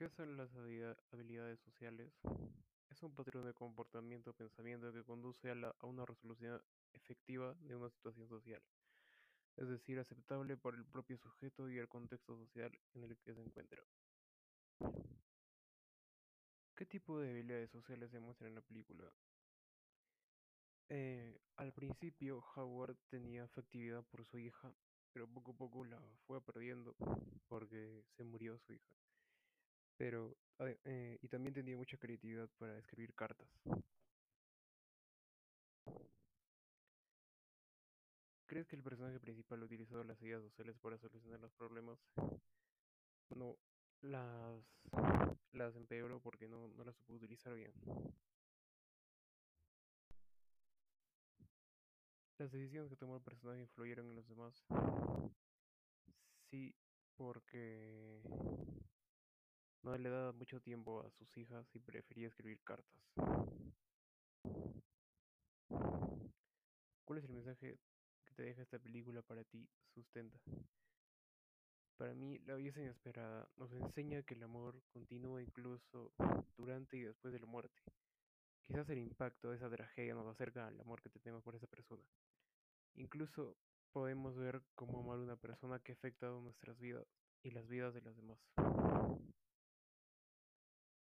¿Qué son las habilidades sociales? Es un patrón de comportamiento o pensamiento que conduce a, la- a una resolución efectiva de una situación social, es decir, aceptable por el propio sujeto y el contexto social en el que se encuentra. ¿Qué tipo de habilidades sociales se en la película? Eh, al principio, Howard tenía afectividad por su hija, pero poco a poco la fue perdiendo porque se murió su hija. Pero, eh, y también tenía mucha creatividad para escribir cartas. ¿Crees que el personaje principal utilizó las ideas sociales para solucionar los problemas? No, las, las empeoró porque no, no las supo utilizar bien. Las decisiones que tomó el personaje influyeron en los demás. Sí, porque no le daba mucho tiempo a sus hijas y prefería escribir cartas. ¿Cuál es el mensaje que te deja esta película para ti? Sustenta. Para mí, la belleza inesperada nos enseña que el amor continúa incluso durante y después de la muerte. Quizás el impacto de esa tragedia nos acerca al amor que tenemos por esa persona. Incluso podemos ver cómo amar a una persona que ha afectado nuestras vidas y las vidas de los demás.